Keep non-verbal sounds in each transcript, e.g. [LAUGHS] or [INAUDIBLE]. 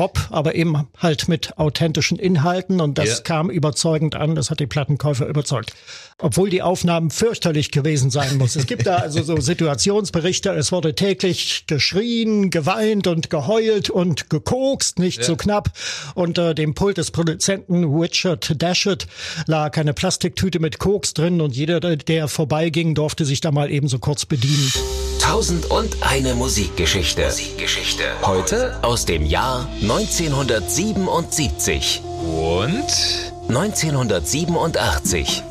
Pop, aber eben halt mit authentischen Inhalten und das Ja. kam überzeugend an, das hat die Plattenkäufer überzeugt. Obwohl die Aufnahmen fürchterlich gewesen sein muss. Es gibt da also so [LAUGHS] Situationsberichte, es wurde täglich geschrien, geweint und geheult und gekokst, nicht so knapp. Unter dem Pult des Produzenten Richard Dashett lag eine Plastiktüte mit Koks drin und jeder, der vorbeiging, durfte sich da mal eben so kurz bedienen. Tausend und eine Musikgeschichte. Musikgeschichte. Heute aus dem Jahr 1977. Und 1987.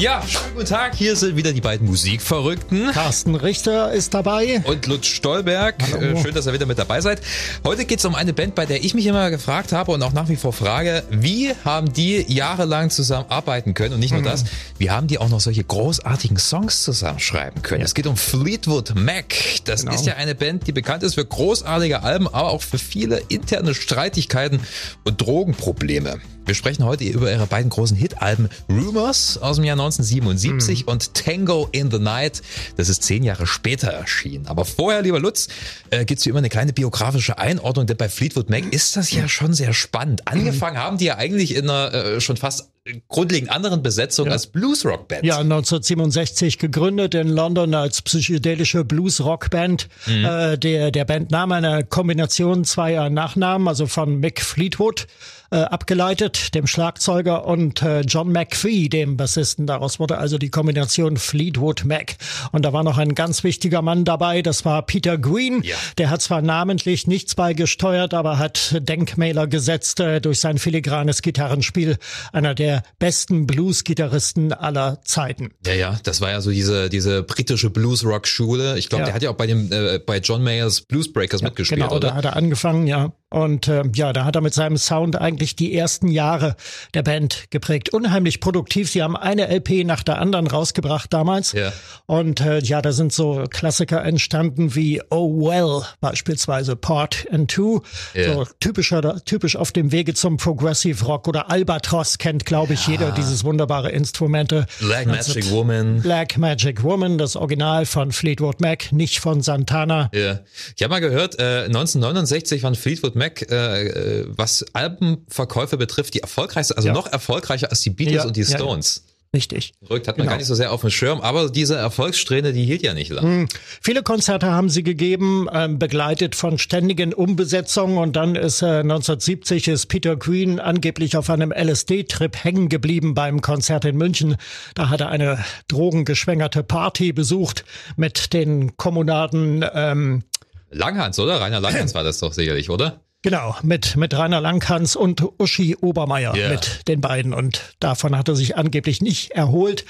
ja, schönen guten Tag. Hier sind wieder die beiden Musikverrückten. Carsten Richter ist dabei. Und Lutz Stolberg, Hallo. Äh, schön, dass ihr wieder mit dabei seid. Heute geht es um eine Band, bei der ich mich immer gefragt habe und auch nach wie vor frage, wie haben die jahrelang zusammenarbeiten können und nicht Mhm. nur das, wie haben die auch noch solche großartigen Songs zusammenschreiben können. Es geht um Fleetwood Mac. Das Genau. ist ja eine Band, die bekannt ist für großartige Alben, aber auch für viele interne Streitigkeiten und Drogenprobleme. Wir sprechen heute über ihre beiden großen Hit-Alben Rumors aus dem Jahr 1977 Mhm. und Tango in the Night. Das ist zehn Jahre später erschienen. Aber vorher, lieber Lutz, äh, gibt's hier immer eine kleine biografische Einordnung, denn bei Fleetwood Mac ist das ja schon sehr spannend. Angefangen haben die ja eigentlich in einer äh, schon fast grundlegend anderen Besetzung als Blues-Rock-Band. Ja, 1967 gegründet in London als psychedelische Blues-Rock-Band. Äh, der, der Bandname eine Kombination zweier Nachnamen, also von Mick Fleetwood äh, abgeleitet, dem Schlagzeuger, und äh, John McPhee, dem Bassisten. Daraus wurde also die Kombination Fleetwood Mac. Und da war noch ein ganz wichtiger Mann dabei, das war Peter Green. Ja. Der hat zwar namentlich nichts beigesteuert, aber hat Denkmäler gesetzt äh, durch sein filigranes Gitarrenspiel. Einer der besten Blues-Gitarristen aller Zeiten. Ja, ja, das war ja so diese, diese britische Blues-Rock-Schule. Ich glaube, Ja. der hat ja auch bei dem, äh, bei John Mayers Bluesbreakers mitgespielt, Genau, da oder? hat er angefangen, ja. Und äh, ja, da hat er mit seinem Sound eigentlich die ersten Jahre der Band geprägt. Unheimlich produktiv. Sie haben eine LP nach der anderen rausgebracht damals. Ja. Und äh, ja, da sind so Klassiker entstanden wie Oh Well beispielsweise, Part and Two. Ja. So typischer, typisch auf dem Wege zum Progressive Rock oder Albatross kennt, glaube ich, jeder dieses wunderbare Instrumente. Black Magic Woman. Black Magic Woman, das Original von Fleetwood Mac, nicht von Santana. Ja. Ich habe mal gehört, äh, 1969 waren Fleetwood Mac, äh, äh, was Albenverkäufe betrifft, die erfolgreichste, also Ja. noch erfolgreicher als die Beatles Ja, und die ja, ja. Stones. Richtig. Verrückt, hat man Genau. gar nicht so sehr auf dem Schirm, aber diese Erfolgssträhne, die hielt ja nicht lang. Viele Konzerte haben sie gegeben, ähm, begleitet von ständigen Umbesetzungen und dann ist äh, 1970 ist Peter Green angeblich auf einem LSD-Trip hängen geblieben beim Konzert in München. Da hat er eine drogengeschwängerte Party besucht mit den Kommunaden, ähm, Langhans, oder? Rainer Langhans war das doch sicherlich, oder? Genau, mit, mit Rainer Langhans und Uschi Obermeier, Ja. mit den beiden und davon hat er sich angeblich nicht erholt.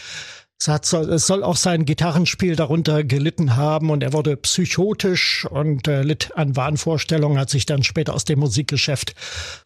Es, hat, soll- es soll auch sein Gitarrenspiel darunter gelitten haben und er wurde psychotisch und äh, litt an Wahnvorstellungen, hat sich dann später aus dem Musikgeschäft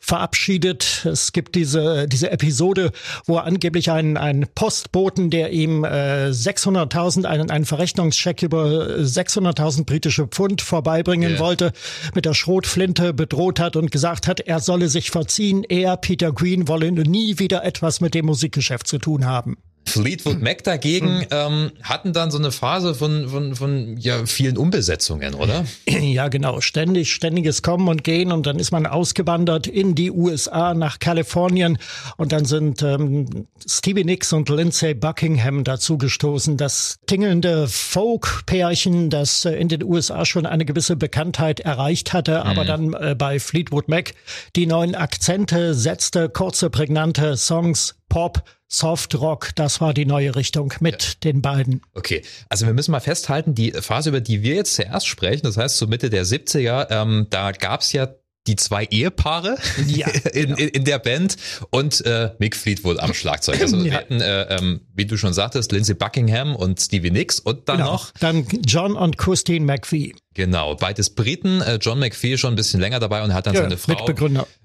verabschiedet. Es gibt diese, diese Episode, wo er angeblich einen, einen Postboten, der ihm äh, 600.000, einen, einen Verrechnungscheck über 600.000 britische Pfund vorbeibringen Ja. wollte, mit der Schrotflinte bedroht hat und gesagt hat, er solle sich verziehen. Er, Peter Green, wolle nie wieder etwas mit dem Musikgeschäft zu tun haben. Fleetwood [CLEARS THROAT] Mac dagegen ähm, hatten dann so eine Phase von, von, von ja, vielen Umbesetzungen, oder? [CLEARS THROAT] Ja, genau. Ständig, ständiges Kommen und Gehen und dann ist man ausgewandert in die USA nach Kalifornien und dann sind ähm, Stevie Nicks und Lindsay Buckingham dazugestoßen. Das tingelnde Folk-Pärchen, das äh, in den USA schon eine gewisse Bekanntheit erreicht hatte, aber dann äh, bei Fleetwood Mac die neuen Akzente setzte, kurze, prägnante Songs, Pop, Soft Rock, das war die neue Richtung mit den beiden. Okay, also wir müssen mal festhalten, die Phase, über die wir jetzt zuerst sprechen, das heißt so Mitte der 70er, ähm, da gab's ja die zwei Ehepaare Ja, [LAUGHS] in, in, in der Band und äh, Mick Fleetwood am Schlagzeug. Also [LAUGHS] wir Ja. hatten, äh, ähm, wie du schon sagtest, Lindsey Buckingham und Stevie Nicks und dann Genau. noch, Dann John und Christine McVie. genau, beides Briten, äh, John McPhee schon ein bisschen länger dabei und hat dann Ja, seine Frau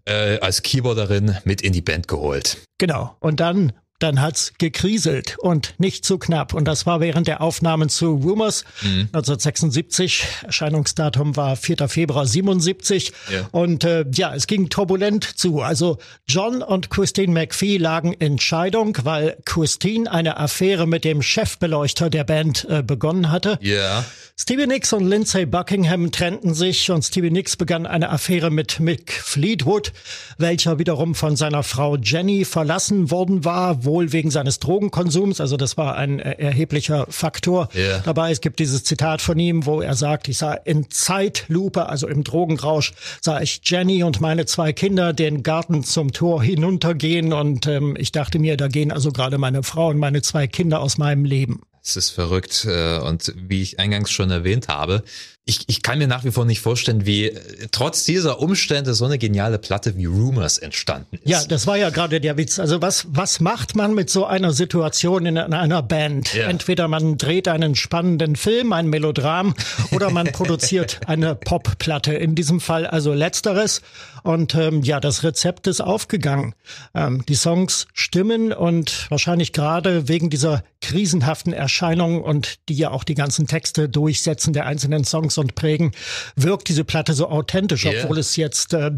äh, als Keyboarderin mit in die Band geholt. Genau. Und dann dann hat's gekriselt und nicht zu knapp. Und das war während der Aufnahmen zu Rumors mhm. 1976. Erscheinungsdatum war 4. Februar 77. Ja. Und äh, ja, es ging turbulent zu. Also John und Christine McPhee lagen in Scheidung, weil Christine eine Affäre mit dem Chefbeleuchter der Band äh, begonnen hatte. Ja. Stevie Nicks und Lindsay Buckingham trennten sich und Stevie Nicks begann eine Affäre mit Mick Fleetwood, welcher wiederum von seiner Frau Jenny verlassen worden war, wohl wegen seines Drogenkonsums. Also das war ein äh, erheblicher Faktor yeah. dabei. Es gibt dieses Zitat von ihm, wo er sagt, ich sah in Zeitlupe, also im Drogenrausch, sah ich Jenny und meine zwei Kinder den Garten zum Tor hinuntergehen und ähm, ich dachte mir, da gehen also gerade meine Frau und meine zwei Kinder aus meinem Leben. Es ist verrückt. Äh, und wie ich eingangs schon erwähnt habe, ich, ich kann mir nach wie vor nicht vorstellen, wie äh, trotz dieser Umstände so eine geniale Platte wie Rumors entstanden ist. Ja, das war ja gerade der Witz. Also was, was macht man mit so einer Situation in einer Band? Ja. Entweder man dreht einen spannenden Film, ein Melodram, oder man [LAUGHS] produziert eine Popplatte. In diesem Fall also letzteres. Und ähm, ja, das Rezept ist aufgegangen. Ähm, die Songs stimmen und wahrscheinlich gerade wegen dieser krisenhaften Erscheinung und die ja auch die ganzen Texte durchsetzen der einzelnen Songs und prägen, wirkt diese Platte so authentisch, yeah. obwohl es jetzt äh,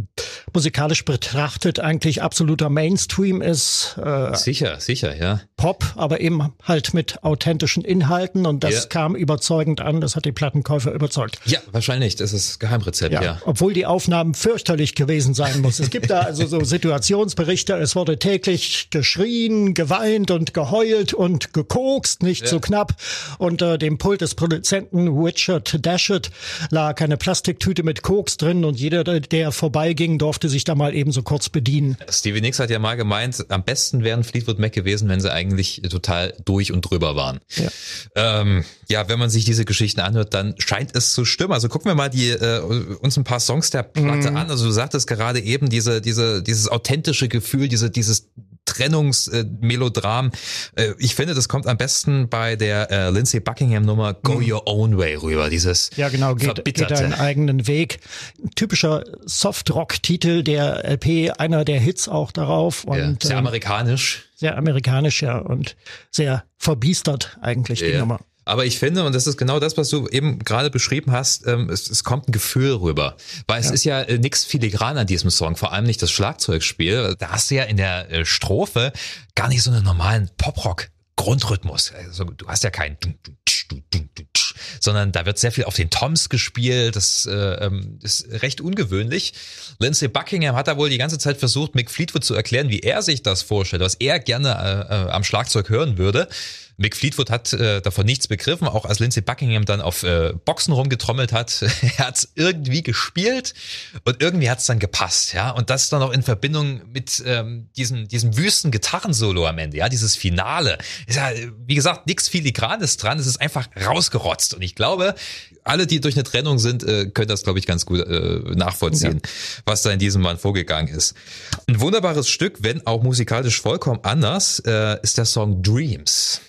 musikalisch betrachtet eigentlich absoluter Mainstream ist. Äh, sicher, sicher, ja. Pop, aber eben halt mit authentischen Inhalten und das yeah. kam überzeugend an. Das hat die Plattenkäufer überzeugt. Ja, wahrscheinlich. Das ist Geheimrezept, ja. ja. Obwohl die Aufnahmen fürchterlich gewesen sein muss. Es gibt da also so Situationsberichte. Es wurde täglich geschrien, geweint und geheult und gekokst, nicht ja. so knapp. Unter dem Pult des Produzenten Richard Dashett lag eine Plastiktüte mit Koks drin und jeder, der vorbeiging, durfte sich da mal eben so kurz bedienen. Stevie Nicks hat ja mal gemeint, am besten wären Fleetwood Mac gewesen, wenn sie eigentlich total durch und drüber waren. Ja, ähm, ja wenn man sich diese Geschichten anhört, dann scheint es zu stimmen. Also gucken wir mal die, äh, uns ein paar Songs der Platte mhm. an. Also du sagtest gerade eben diese, diese, dieses authentische Gefühl, diese, dieses Trennungsmelodram. Äh, ich finde, das kommt am besten bei der äh, Lindsay Buckingham Nummer Go mhm. Your Own Way rüber. Dieses ja genau geht, geht einen eigenen Weg. Typischer Soft-Rock-Titel der LP, einer der Hits auch darauf und ja, sehr ähm, amerikanisch. Sehr amerikanisch ja und sehr verbiestert eigentlich die Nummer. Aber ich finde, und das ist genau das, was du eben gerade beschrieben hast, ähm, es, es kommt ein Gefühl rüber. Weil es ja. ist ja äh, nichts filigran an diesem Song, vor allem nicht das Schlagzeugspiel. Da hast du ja in der äh, Strophe gar nicht so einen normalen Poprock Grundrhythmus. Also du hast ja keinen sondern da wird sehr viel auf den Toms gespielt. Das äh, ähm, ist recht ungewöhnlich. Lindsay Buckingham hat da wohl die ganze Zeit versucht, Mick Fleetwood zu erklären, wie er sich das vorstellt, was er gerne äh, äh, am Schlagzeug hören würde. Mick Fleetwood hat äh, davon nichts begriffen, auch als Lindsay Buckingham dann auf äh, Boxen rumgetrommelt hat. [LAUGHS] er hat es irgendwie gespielt und irgendwie hat es dann gepasst, ja. Und das dann auch in Verbindung mit ähm, diesem, diesem wüsten Gitarrensolo am Ende, ja, dieses Finale. Ist ja, wie gesagt, nichts Filigranes dran, es ist einfach rausgerotzt. Und ich glaube, alle, die durch eine Trennung sind, äh, können das, glaube ich, ganz gut äh, nachvollziehen, ja. was da in diesem Mann vorgegangen ist. Ein wunderbares Stück, wenn auch musikalisch vollkommen anders, äh, ist der Song Dreams.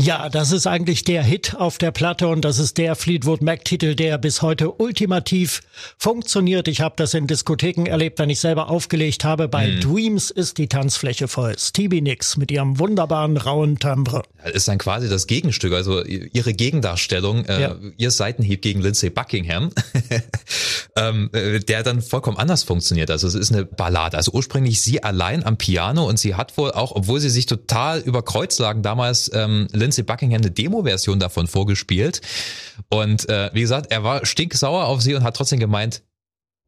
Ja, das ist eigentlich der Hit auf der Platte und das ist der Fleetwood Mac-Titel, der bis heute ultimativ funktioniert. Ich habe das in Diskotheken erlebt, wenn ich selber aufgelegt habe. Bei mhm. Dreams ist die Tanzfläche voll. Stevie Nicks mit ihrem wunderbaren rauen Timbre. Das ist dann quasi das Gegenstück, also ihre Gegendarstellung, äh, ja. ihr Seitenhieb gegen Lindsay Buckingham, [LAUGHS] ähm, äh, der dann vollkommen anders funktioniert. Also es ist eine Ballade. Also ursprünglich sie allein am Piano und sie hat wohl auch, obwohl sie sich total über Kreuz lagen, damals ähm, Lindsay Buckingham eine Demo-Version davon vorgespielt. Und äh, wie gesagt, er war stinksauer auf sie und hat trotzdem gemeint,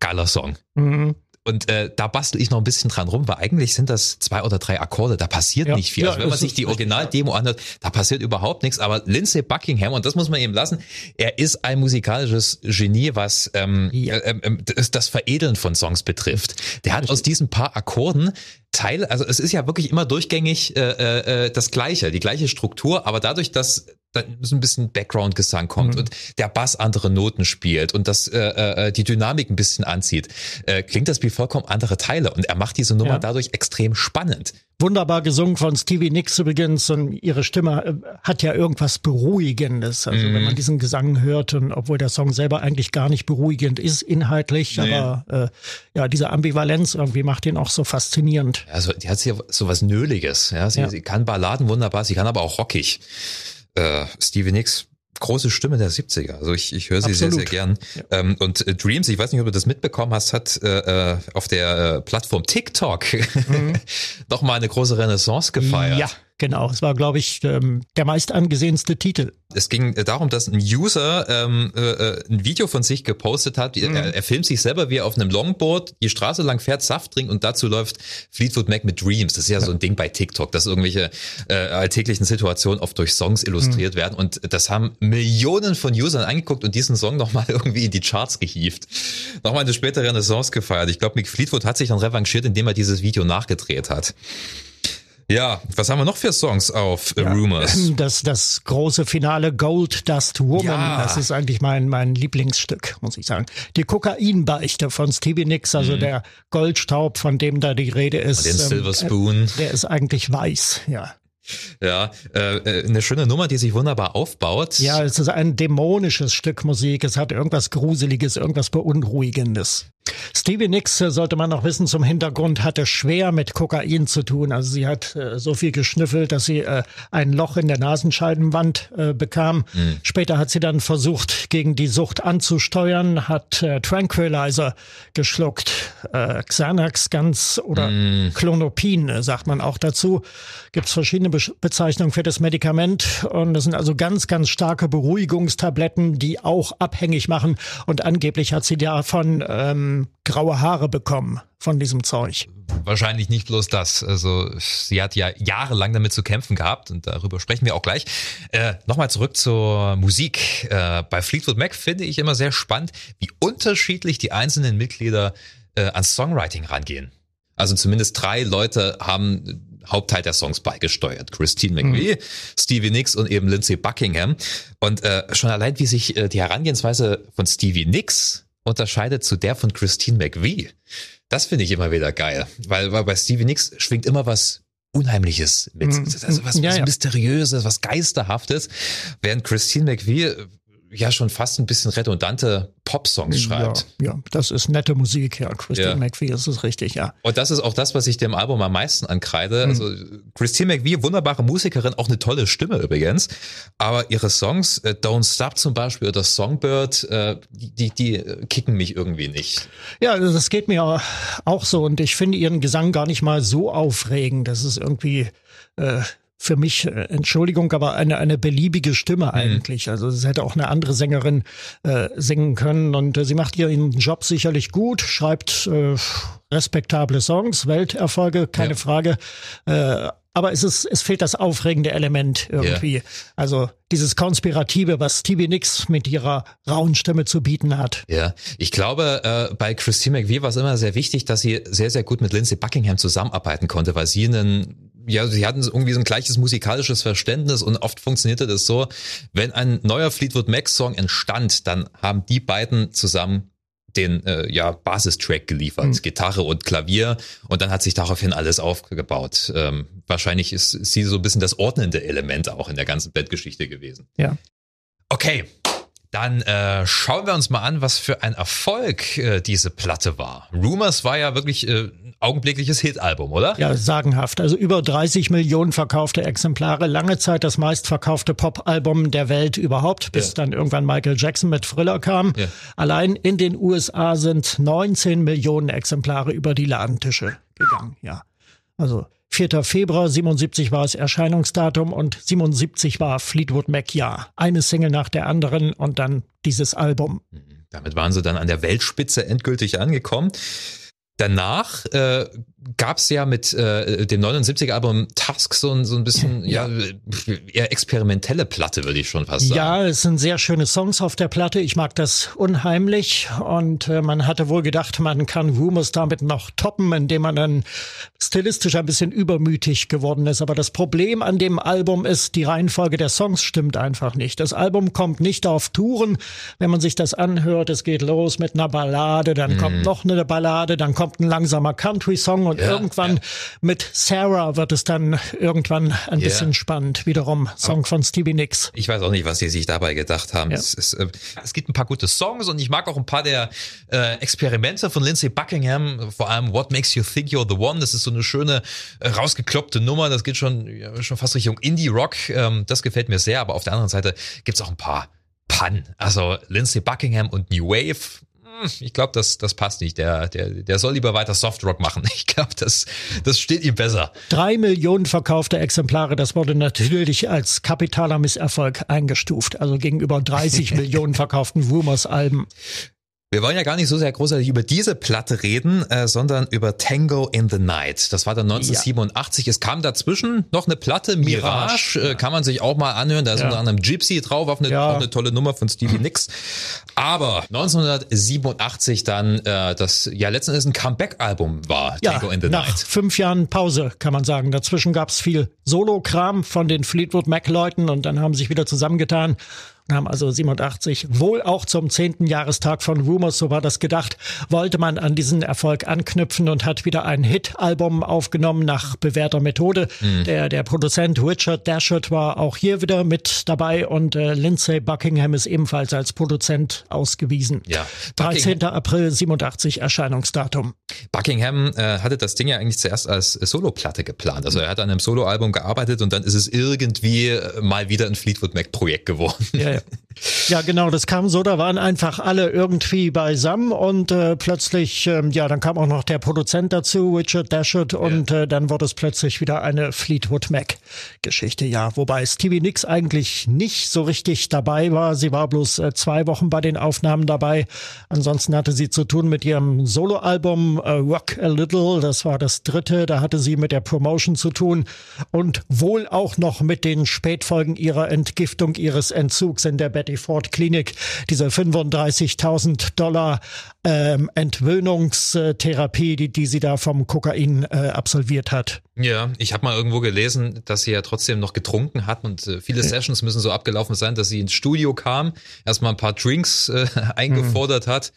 geiler Song. Mhm. Und äh, da bastel ich noch ein bisschen dran rum, weil eigentlich sind das zwei oder drei Akkorde, da passiert ja, nicht viel. Ja, also wenn man sich die Original-Demo anhört, da passiert überhaupt nichts. Aber Lindsay Buckingham, und das muss man eben lassen, er ist ein musikalisches Genie, was ähm, ja. äh, äh, das, das Veredeln von Songs betrifft. Der hat aus diesen paar Akkorden Teil, also es ist ja wirklich immer durchgängig äh, äh, das Gleiche, die gleiche Struktur, aber dadurch, dass dann so ein bisschen Background-Gesang kommt mhm. und der Bass andere Noten spielt und das äh, äh, die Dynamik ein bisschen anzieht, äh, klingt das wie vollkommen andere Teile und er macht diese Nummer ja. dadurch extrem spannend. Wunderbar gesungen von Stevie Nicks übrigens und ihre Stimme äh, hat ja irgendwas Beruhigendes. Also mhm. wenn man diesen Gesang hört und obwohl der Song selber eigentlich gar nicht beruhigend ist inhaltlich, nee. aber äh, ja, diese Ambivalenz irgendwie macht ihn auch so faszinierend. Also die hat ja so was Nöliges. Ja? Sie, ja. sie kann Balladen wunderbar, sie kann aber auch rockig. Äh, Stevie Nicks große Stimme der 70er. Also ich, ich höre sie Absolut. sehr, sehr gern. Ja. Ähm, und äh, Dreams, ich weiß nicht, ob du das mitbekommen hast, hat äh, äh auf der Plattform TikTok mhm. [LAUGHS] nochmal eine große Renaissance gefeiert. Ja, Genau, es war, glaube ich, ähm, der meist angesehenste Titel. Es ging darum, dass ein User ähm, äh, äh ein Video von sich gepostet hat. Mhm. Er, er, filmt sich selber, wie er auf einem Longboard die Straße lang fährt, Saft trinkt und dazu läuft Fleetwood Mac mit Dreams. Das ist ja, ja. so ein Ding bei TikTok, dass irgendwelche äh, alltäglichen Situationen oft durch Songs illustriert mhm. werden. Und das haben Millionen von Usern angeguckt und diesen Song nochmal [LAUGHS] irgendwie in die Charts gehievt. Nochmal eine spätere Renaissance gefeiert. Ich glaube, Mick Fleetwood hat sich dann revanchiert, indem er dieses Video nachgedreht hat. Ja, was haben wir noch für Songs auf äh, ja, Rumors? [LAUGHS] Das, das große Finale Gold Dust Woman, ja. das ist eigentlich mein, mein Lieblingsstück, muss ich sagen. Die Kokainbeichte von Stevie Nicks, also mhm. der Goldstaub, von dem da die Rede ist. Den ähm, Silver Spoon. Der ist eigentlich weiß, ja. Ja, äh, äh, eine schöne Nummer, die sich wunderbar aufbaut. Ja, es ist ein dämonisches Stück Musik. Es hat irgendwas Gruseliges, irgendwas Beunruhigendes. Stevie Nicks, äh, sollte man noch wissen, zum Hintergrund hatte schwer mit Kokain zu tun. Also sie hat äh, so viel geschnüffelt, dass sie äh, ein Loch in der Nasenscheidenwand äh, bekam. Mhm. Später hat sie dann versucht, gegen die Sucht anzusteuern, hat äh, Tranquilizer geschluckt, äh, Xanax ganz oder mhm. Klonopin, sagt man auch dazu. Gibt es verschiedene Be Bezeichnungen für das Medikament. Und das sind also ganz, ganz starke Beruhigungstabletten, die auch abhängig machen. Und angeblich hat sie davon ähm, graue Haare bekommen von diesem Zeug. Wahrscheinlich nicht bloß das. Also sie hat ja jahrelang damit zu kämpfen gehabt und darüber sprechen wir auch gleich. Äh, Nochmal zurück zur Musik. Äh, bei Fleetwood Mac finde ich immer sehr spannend, wie unterschiedlich die einzelnen Mitglieder äh, ans Songwriting rangehen. Also zumindest drei Leute haben Hauptteil der Songs beigesteuert. Christine McVie, mhm. Stevie Nicks und eben Lindsay Buckingham. Und äh, schon allein, wie sich äh, die Herangehensweise von Stevie Nicks unterscheidet zu der von Christine McVie. Das finde ich immer wieder geil, weil, weil bei Stevie Nicks schwingt immer was Unheimliches mit. Mhm. Also was, was ja, ja. Mysteriöses, was Geisterhaftes. Während Christine McVie ja schon fast ein bisschen redundante Pop-Songs schreibt. Ja, ja, das ist nette Musik, ja. Christine ja. McVie, das ist richtig, ja. Und das ist auch das, was ich dem Album am meisten ankreide. Mhm. Also Christine McVie, wunderbare Musikerin, auch eine tolle Stimme übrigens. Aber ihre Songs, äh, Don't Stop zum Beispiel oder Songbird, äh, die, die, die kicken mich irgendwie nicht. Ja, das geht mir auch so. Und ich finde ihren Gesang gar nicht mal so aufregend. Das ist irgendwie äh, für mich, äh, Entschuldigung, aber eine, eine beliebige Stimme mhm. eigentlich. Also es hätte auch eine andere Sängerin äh, singen können. Und äh, sie macht ihren Job sicherlich gut, schreibt äh, respektable Songs, Welterfolge, keine ja. Frage. Äh, aber es ist, es fehlt das aufregende Element irgendwie. Ja. Also dieses Konspirative, was Stevie Nicks mit ihrer rauen Stimme zu bieten hat. Ja, ich glaube, äh, bei Christine McVie war es immer sehr wichtig, dass sie sehr, sehr gut mit Lindsay Buckingham zusammenarbeiten konnte, weil sie einen ja, sie hatten irgendwie so ein gleiches musikalisches Verständnis und oft funktionierte das so, wenn ein neuer Fleetwood Mac Song entstand, dann haben die beiden zusammen den äh, ja Basistrack geliefert, mhm. Gitarre und Klavier und dann hat sich daraufhin alles aufgebaut. Ähm, wahrscheinlich ist sie so ein bisschen das ordnende Element auch in der ganzen Bandgeschichte gewesen. Ja. Okay, dann äh, schauen wir uns mal an, was für ein Erfolg äh, diese Platte war. Rumors war ja wirklich äh, ein augenblickliches Hitalbum, oder? Ja, sagenhaft. Also über 30 Millionen verkaufte Exemplare. Lange Zeit das meistverkaufte Popalbum der Welt überhaupt, bis ja. dann irgendwann Michael Jackson mit Thriller kam. Ja. Allein in den USA sind 19 Millionen Exemplare über die Ladentische gegangen. Ja, also 4. Februar 77 war es Erscheinungsdatum und 77 war Fleetwood Mac ja. Eine Single nach der anderen und dann dieses Album. Damit waren sie dann an der Weltspitze endgültig angekommen. Danach äh, gab es ja mit äh, dem 79er-Album Tusk so, ein so ein bisschen [LAUGHS] ja. ja. eher experimentelle Platte, würde ich schon fast sagen. Ja, es sind sehr schöne Songs auf der Platte. Ich mag das unheimlich. Und äh, man hatte wohl gedacht, man kann Rumors damit noch toppen, indem man dann stilistisch ein bisschen übermütig geworden ist. Aber das Problem an dem Album ist, die Reihenfolge der Songs stimmt einfach nicht. Das Album kommt nicht auf Touren. Wenn man sich das anhört, es geht los mit einer Ballade, dann mm. kommt noch eine Ballade, dann kommt kommt ein langsamer Country-Song und ja, irgendwann ja. mit Sarah wird es dann irgendwann ein ja. bisschen spannend. Wiederum Song Aber von Stevie Nicks. Ich weiß auch nicht, was sie sich dabei gedacht haben. Es, es, äh, es, gibt ein paar gute Songs und ich mag auch ein paar der äh, Experimente von Lindsay Buckingham, vor allem What Makes You Think You're the One. Das ist so eine schöne äh, rausgekloppte Nummer. Das geht schon, schon fast Richtung Indie-Rock. Ähm, das gefällt mir sehr. Aber auf der anderen Seite gibt's auch ein paar Pun. Also Lindsay Buckingham und New Wave ich glaube, das, das passt nicht. Der, der, der soll lieber weiter Softrock machen. [LAUGHS] Ich glaube, das, das steht ihm besser. Drei Millionen verkaufte Exemplare, das wurde natürlich als kapitaler Misserfolg eingestuft. Also gegenüber 30 [LAUGHS] Millionen verkauften Rumors-Alben. Wir wollen ja gar nicht so sehr großartig über diese Platte reden, äh, sondern über Tango in the Night. Das war dann 1987. Ja. Es kam dazwischen noch eine Platte, Mirage, Mirage äh, kann man sich auch mal anhören. Da ist ja. unter anderem Gypsy drauf, auf eine, ja. auch eine tolle Nummer von Stevie Nicks. Aber 1987 dann, äh, das ja letzten Endes ein Comeback-Album war, Tango in the nach Night. fünf Jahren Pause, kann man sagen. Dazwischen gab's viel Solo-Kram von den Fleetwood Mac-Leuten und dann haben sie sich wieder zusammengetan haben also 87 wohl auch zum zehnten Jahrestag von Rumors, so war das gedacht, wollte man an diesen Erfolg anknüpfen und hat wieder ein Hit-Album aufgenommen nach bewährter Methode. Mhm. Der, der Produzent Richard Dashwood war auch hier wieder mit dabei und äh, Lindsay Buckingham ist ebenfalls als Produzent ausgewiesen. Ja. 13. April 87 Erscheinungsdatum. Buckingham äh, hatte das Ding ja eigentlich zuerst als Soloplatte geplant. Also er hat an einem Soloalbum gearbeitet und dann ist es irgendwie äh, mal wieder ein Fleetwood Mac Projekt geworden. Ja, ja. Ja, genau, das kam so, da waren einfach alle irgendwie beisammen und äh, plötzlich, ähm, ja, dann kam auch noch der Produzent dazu, Richard Dashwood, und ja. äh, dann wurde es plötzlich wieder eine Fleetwood Mac-Geschichte, ja. Wobei Stevie Nicks eigentlich nicht so richtig dabei war. Sie war bloß äh, zwei Wochen bei den Aufnahmen dabei. Ansonsten hatte sie zu tun mit ihrem Soloalbum äh, Rock a Little, das war das dritte, da hatte sie mit der Promotion zu tun und wohl auch noch mit den Spätfolgen ihrer Entgiftung, ihres Entzugs in der Betty Ford Klinik, diese 35.000 Dollar ähm, Entwöhnungstherapie, die, die sie da vom Kokain äh, absolviert hat. Ja, ich habe mal irgendwo gelesen, dass sie ja trotzdem noch getrunken hat und äh, viele Sessions müssen so abgelaufen sein, dass sie ins Studio kam, erstmal ein paar Drinks äh, [LAUGHS] eingefordert mhm. hat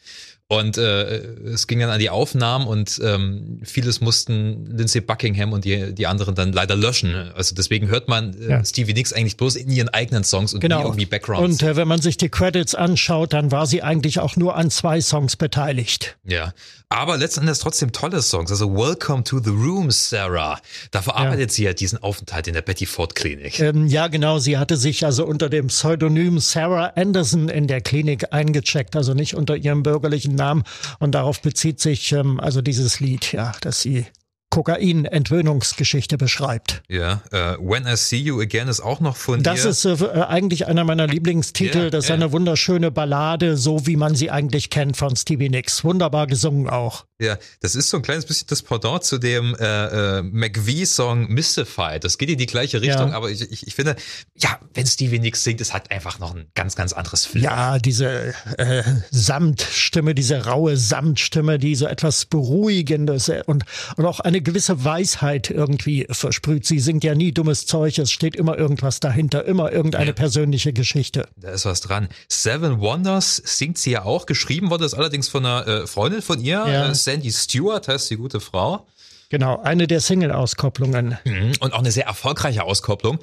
und äh, es ging dann an die Aufnahmen und ähm, vieles mussten Lindsay Buckingham und die, die anderen dann leider löschen. Also deswegen hört man äh, ja. Stevie Nicks eigentlich bloß in ihren eigenen Songs und genau. nie irgendwie Backgrounds. Und äh, wenn man sich die Credits anschaut, dann war sie eigentlich auch nur an zwei Songs beteiligt. Ja, aber letzten Endes trotzdem tolle Songs. Also Welcome to the Room, Sarah. Da verarbeitet ja. sie ja diesen Aufenthalt in der Betty Ford Klinik. Ähm, ja, genau. Sie hatte sich also unter dem Pseudonym Sarah Anderson in der Klinik eingecheckt, also nicht unter ihrem bürgerlichen Namen. Und darauf bezieht sich ähm, also dieses Lied, ja, dass sie Kokain-Entwöhnungsgeschichte beschreibt. Ja, uh, When I See You Again ist auch noch von das. Das ist äh, eigentlich einer meiner Lieblingstitel. Yeah, das ist yeah. eine wunderschöne Ballade, so wie man sie eigentlich kennt von Stevie Nicks. Wunderbar gesungen auch. Ja, das ist so ein kleines bisschen das Pendant zu dem äh, äh, McVie-Song Mystified. Das geht in die gleiche Richtung, ja. aber ich, ich, ich finde, ja, wenn Stevie Nicks singt, es hat einfach noch ein ganz, ganz anderes Flair. Ja, diese äh, Samtstimme, diese raue Samtstimme, die so etwas Beruhigendes und, und auch eine gewisse Weisheit irgendwie versprüht. Sie singt ja nie dummes Zeug, es steht immer irgendwas dahinter, immer irgendeine ja. persönliche Geschichte. Da ist was dran. Seven Wonders singt sie ja auch. Geschrieben wurde es allerdings von einer äh, Freundin von ihr, ja. Äh, Sandy Stewart heißt die gute Frau. Genau, eine der Single-Auskopplungen. Mhm, und auch eine sehr erfolgreiche Auskopplung.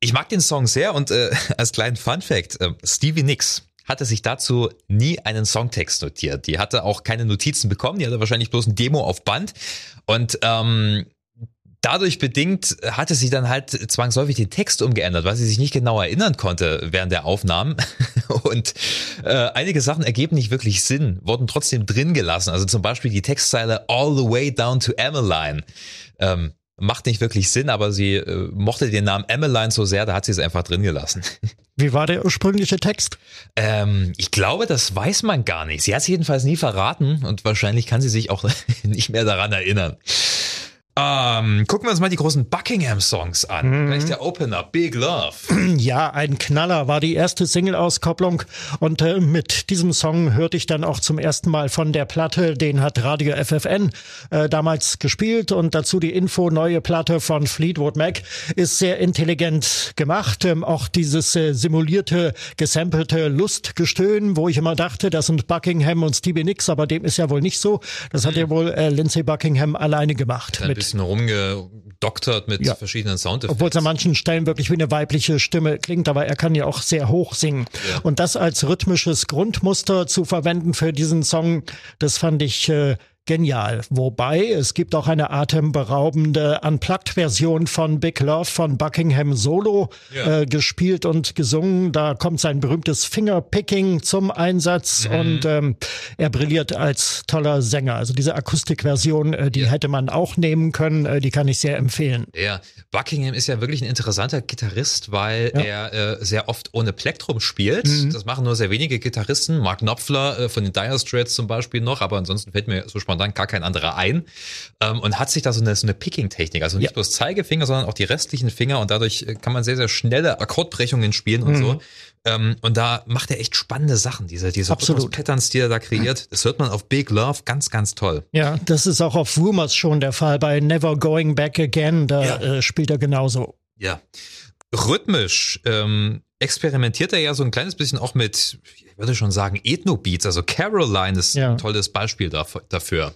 Ich mag den Song sehr und äh, [LAUGHS] als kleinen Fun-Fact, äh, Stevie Nicks hatte sich dazu nie einen Songtext notiert. Die hatte auch keine Notizen bekommen, die hatte wahrscheinlich bloß ein Demo auf Band. Und ähm, dadurch bedingt hatte sie dann halt zwangsläufig den Text umgeändert, weil sie sich nicht genau erinnern konnte während der Aufnahmen. [LAUGHS] Und äh, einige Sachen ergeben nicht wirklich Sinn, wurden trotzdem drin gelassen. Also zum Beispiel die Textzeile All the way down to Emmeline. Ähm, macht nicht wirklich Sinn, aber sie äh, mochte den Namen Emmeline so sehr, da hat sie es einfach drin gelassen. [LAUGHS] Wie war der ursprüngliche Text? Ähm, ich glaube, das weiß man gar nicht. Sie hat es jedenfalls nie verraten und wahrscheinlich kann sie sich auch [LAUGHS] nicht mehr daran erinnern. Ähm, gucken wir uns mal die großen Buckingham-Songs an. Mhm. Gleich der Opener, Big Love. [CLEARS THROAT] Ja, ein Knaller war die erste Single-Auskopplung und äh, mit diesem Song hörte ich dann auch zum ersten Mal von der Platte. Den hat Radio FFN äh, damals gespielt und dazu die Info, neue Platte von Fleetwood Mac ist sehr intelligent gemacht. Ähm, auch dieses äh, simulierte, gesampelte Lustgestöhn, wo ich immer dachte, das sind Buckingham und Stevie Nicks, aber dem ist ja wohl nicht so. Das mhm. hat ja wohl äh, Lindsay Buckingham alleine gemacht. Dann bisschen rumgedoktert mit ja. verschiedenen Soundeffekten. Obwohl es an manchen Stellen wirklich wie eine weibliche Stimme klingt, aber er kann ja auch sehr hoch singen. Ja. Und das als rhythmisches Grundmuster zu verwenden für diesen Song, das fand ich äh, genial. Wobei es gibt auch eine atemberaubende Unplugged-Version von Big Love von Buckingham Solo ja. äh, gespielt und gesungen. Da kommt sein berühmtes Fingerpicking zum Einsatz mhm. und ähm, er brilliert als toller Sänger. Also diese Akustikversion, äh, die ja. hätte man auch nehmen können, äh, die kann ich sehr empfehlen. Ja, Buckingham ist ja wirklich ein interessanter Gitarrist, weil ja. er äh, sehr oft ohne Plektrum spielt. Mhm. Das machen nur sehr wenige Gitarristen. Mark Knopfler äh, von den Dire Straits zum Beispiel noch, aber ansonsten fällt mir so spontan spontan gar kein anderer ein ähm, und hat sich da so eine, so eine Picking-Technik, also nicht ja. bloß Zeigefinger, sondern auch die restlichen Finger und dadurch äh, kann man sehr, sehr schnelle Akkordbrechungen spielen und mhm. so. Ähm, und da macht er echt spannende Sachen, diese, diese Patterns, die er da kreiert. Das hört man auf Big Love ganz, ganz toll. Ja, das ist auch auf Rumors schon der Fall. Bei Never Going Back Again, da ja. äh, spielt er genauso. Ja. Rhythmisch ähm, experimentiert er ja so ein kleines bisschen auch mit, ich würde schon sagen, Ethno-Beats. Also Caroline ist ja. ein tolles Beispiel dafür.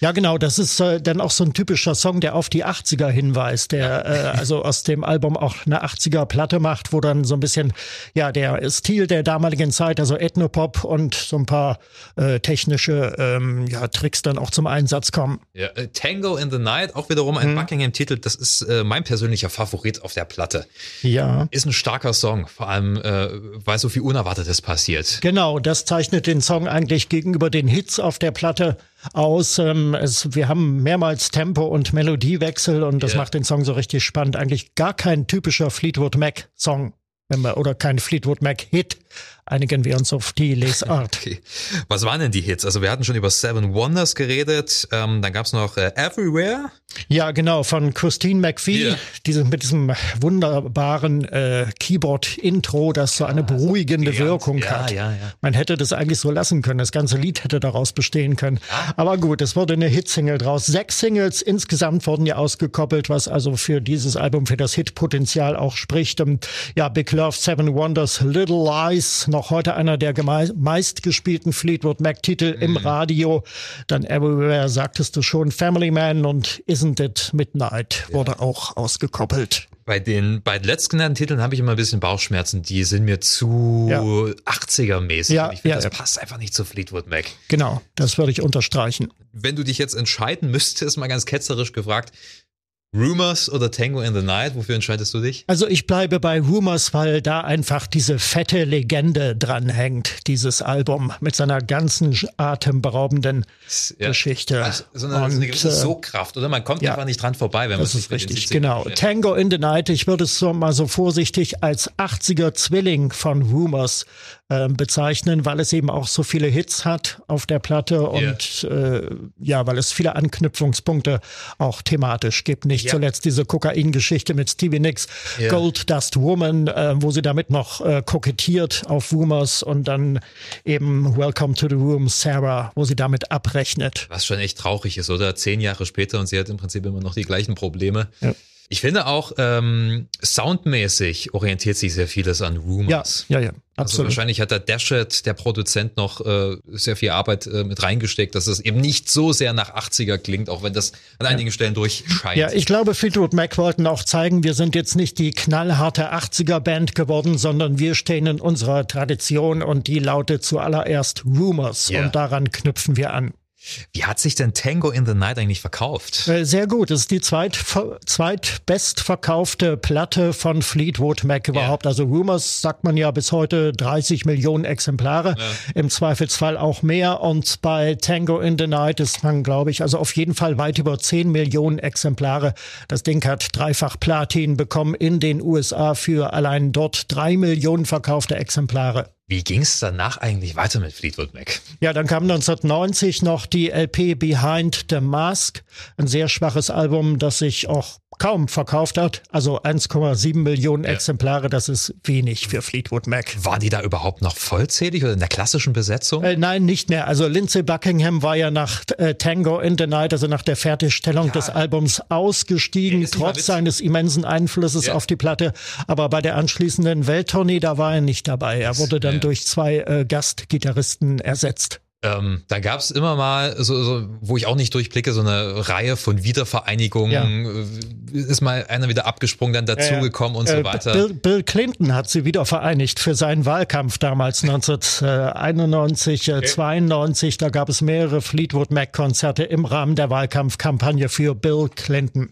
Ja, genau, das ist äh, dann auch so ein typischer Song, der auf die 80er hinweist, der äh, also aus dem Album auch eine 80er Platte macht, wo dann so ein bisschen ja der Stil der damaligen Zeit, also Ethnopop und so ein paar äh, technische ähm, ja, Tricks dann auch zum Einsatz kommen. Ja, äh, Tango in the Night, auch wiederum ein mhm. Buckingham-Titel, das ist äh, mein persönlicher Favorit auf der Platte. Ja. Ist ein starker Song, vor allem äh, weil so viel Unerwartetes passiert. Genau, das zeichnet den Song eigentlich gegenüber den Hits auf der Platte aus. Ähm, es, wir haben mehrmals Tempo und Melodiewechsel und das yeah. macht den Song so richtig spannend. Eigentlich gar kein typischer Fleetwood Mac Song, wenn wir, oder kein Fleetwood Mac Hit einigen wir uns auf die Lesart. [LAUGHS] Okay. Was waren denn die Hits? Also wir hatten schon über Seven Wonders geredet, ähm, dann gab's noch äh, Everywhere. Ja, genau, von Christine McVie, yeah. diese, mit diesem wunderbaren äh, Keyboard-Intro, das so eine beruhigende ja, Wirkung ja, hat. Ja, ja. Man hätte das eigentlich so lassen können, das ganze Lied hätte daraus bestehen können. Aber gut, es wurde eine Hitsingle draus. Sechs Singles insgesamt wurden ja ausgekoppelt, was also für dieses Album, für das Hitpotenzial auch spricht. Ja, Big Love, Seven Wonders, Little Lies, noch heute einer der meistgespielten Fleetwood Mac-Titel mhm. im Radio. Dann Everywhere sagtest du schon, Family Man und Isn't It Midnight wurde ja. auch ausgekoppelt. Bei den beiden letztgenannten Titeln habe ich immer ein bisschen Bauchschmerzen. Die sind mir zu ja. 80er-mäßig. Ja, ich finde, ja, das passt einfach nicht zu Fleetwood Mac. Genau, das würde ich unterstreichen. Wenn du dich jetzt entscheiden müsstest, mal ganz ketzerisch gefragt, Rumors oder Tango in the Night? Wofür entscheidest du dich? Also ich bleibe bei Rumors, weil da einfach diese fette Legende dranhängt, dieses Album mit seiner ganzen atemberaubenden ja. Geschichte. Also, so eine, Und, so eine gewisse äh, Sogkraft, oder? Man kommt ja, einfach nicht dran vorbei, wenn man Das ist richtig, genau. Tango in the Night, ich würde es so mal so vorsichtig als 80er Zwilling von Rumors äh, bezeichnen, weil es eben auch so viele Hits hat auf der Platte und yeah. äh, ja, weil es viele Anknüpfungspunkte auch thematisch gibt. Nicht yeah. zuletzt diese Kokain-Geschichte mit Stevie Nicks, yeah. Gold Dust Woman, äh, wo sie damit noch äh, kokettiert auf Rumors und dann eben Welcome to the Room Sarah, wo sie damit abrechnet. Was schon echt traurig ist, oder? Zehn Jahre später und sie hat im Prinzip immer noch die gleichen Probleme. Ja. Ich finde auch ähm, soundmäßig orientiert sich sehr vieles an Rumors. Ja, ja, ja. Also absolut. Also wahrscheinlich hat der Dashet, der Produzent, noch äh, sehr viel Arbeit äh, mit reingesteckt, dass es eben nicht so sehr nach 80er klingt, auch wenn das an einigen Stellen durchscheint. Ja, ich glaube, Fleetwood Mac wollten auch zeigen, wir sind jetzt nicht die knallharte 80er-Band geworden, sondern wir stehen in unserer Tradition und die lautet zuallererst Rumors ja. und daran knüpfen wir an. Wie hat sich denn Tango in the Night eigentlich verkauft? Äh, sehr gut. Es ist die zweit, zweitbestverkaufte Platte von Fleetwood Mac überhaupt. Ja. Also Rumors sagt man ja bis heute 30 Millionen Exemplare. Ja. Im Zweifelsfall auch mehr. Und bei Tango in the Night ist man, glaube ich, also auf jeden Fall weit über 10 Millionen Exemplare. Das Ding hat dreifach Platin bekommen in den USA für allein dort drei Millionen verkaufte Exemplare. Wie ging es danach eigentlich weiter mit Fleetwood Mac? Ja, dann kam 1990 noch die LP Behind the Mask, ein sehr schwaches Album, das sich auch kaum verkauft hat. Also 1,7 Millionen ja. Exemplare, das ist wenig für Fleetwood Mac. Waren die da überhaupt noch vollzählig oder in der klassischen Besetzung? Äh, nein, nicht mehr. Also Lindsay Buckingham war ja nach äh, Tango in the Night, also nach der Fertigstellung ja. des Albums ausgestiegen, trotz seines immensen Einflusses ja. auf die Platte. Aber bei der anschließenden Welttournee, da war er nicht dabei. Er wurde dann durch zwei äh, Gastgitarristen ersetzt. Ähm, da gab es immer mal, so, so, wo ich auch nicht durchblicke, so eine Reihe von Wiedervereinigungen. Ja. Äh, ist mal einer wieder abgesprungen, dann dazugekommen ja, und so äh, weiter. Bill, Bill, Clinton hat sie wieder vereinigt für seinen Wahlkampf damals 1991, okay. 92. Da gab es mehrere Fleetwood Mac-Konzerte im Rahmen der Wahlkampfkampagne für Bill Clinton.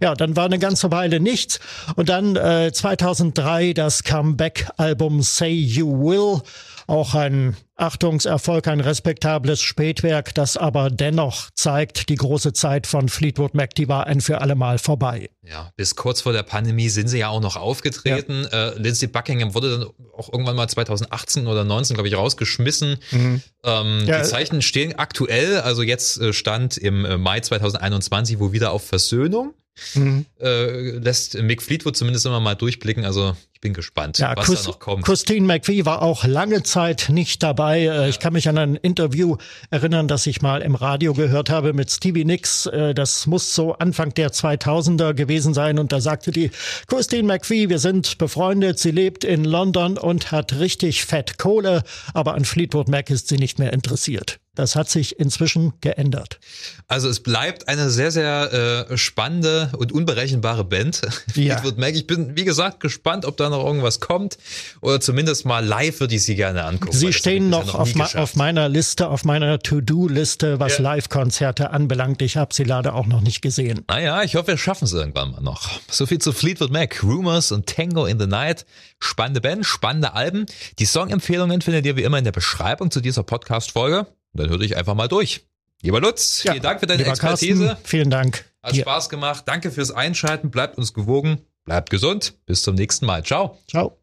Ja, dann war eine ganze Weile nichts. Und dann äh, 2003 das Comeback-Album Say You Will auch ein Achtungserfolg, ein respektables Spätwerk, das aber dennoch zeigt, die große Zeit von Fleetwood Mac, die war ein für alle Mal vorbei. Ja, bis kurz vor der Pandemie sind sie ja auch noch aufgetreten. Ja. Äh, Lindsay Buckingham wurde dann auch irgendwann mal 2018 oder 19, glaube ich, rausgeschmissen. Mhm. Ähm, ja. Die Zeichen stehen aktuell, also jetzt äh, stand im äh, Mai 2021 wo wieder auf Versöhnung. Mhm. Äh, lässt Mick Fleetwood zumindest immer mal durchblicken. Also ich bin gespannt, ja, was Chris, da noch kommt. Christine McVie war auch lange Zeit nicht dabei. Äh, ja. Ich kann mich an ein Interview erinnern, das ich mal im Radio gehört habe mit Stevie Nicks. Äh, das muss so Anfang der 2000er gewesen sein. Und da sagte die Christine McVie, wir sind befreundet. Sie lebt in London und hat richtig fett Kohle. Aber an Fleetwood Mac ist sie nicht mehr interessiert. Das hat sich inzwischen geändert. Also es bleibt eine sehr, sehr äh, spannende und unberechenbare Band. [LAUGHS] Ja. Fleetwood Mac. Ich bin, wie gesagt, gespannt, ob da noch irgendwas kommt. Oder zumindest mal live würde ich sie gerne angucken. Sie stehen noch, noch auf, ma auf, meiner Liste, auf meiner To-Do-Liste, was ja. Live-Konzerte anbelangt. Ich habe sie leider auch noch nicht gesehen. Naja, ich hoffe, wir schaffen es irgendwann mal noch. So viel zu Fleetwood Mac. Rumors und Tango in the Night. Spannende Band, spannende Alben. Die Songempfehlungen findet ihr wie immer in der Beschreibung zu dieser Podcast-Folge. Dann hör dich einfach mal durch. Lieber Lutz, ja, vielen Dank für deine Expertise. Carsten, vielen Dank. Hat Dir. Spaß gemacht. Danke fürs Einschalten. Bleibt uns gewogen. Bleibt gesund. Bis zum nächsten Mal. Ciao. Ciao.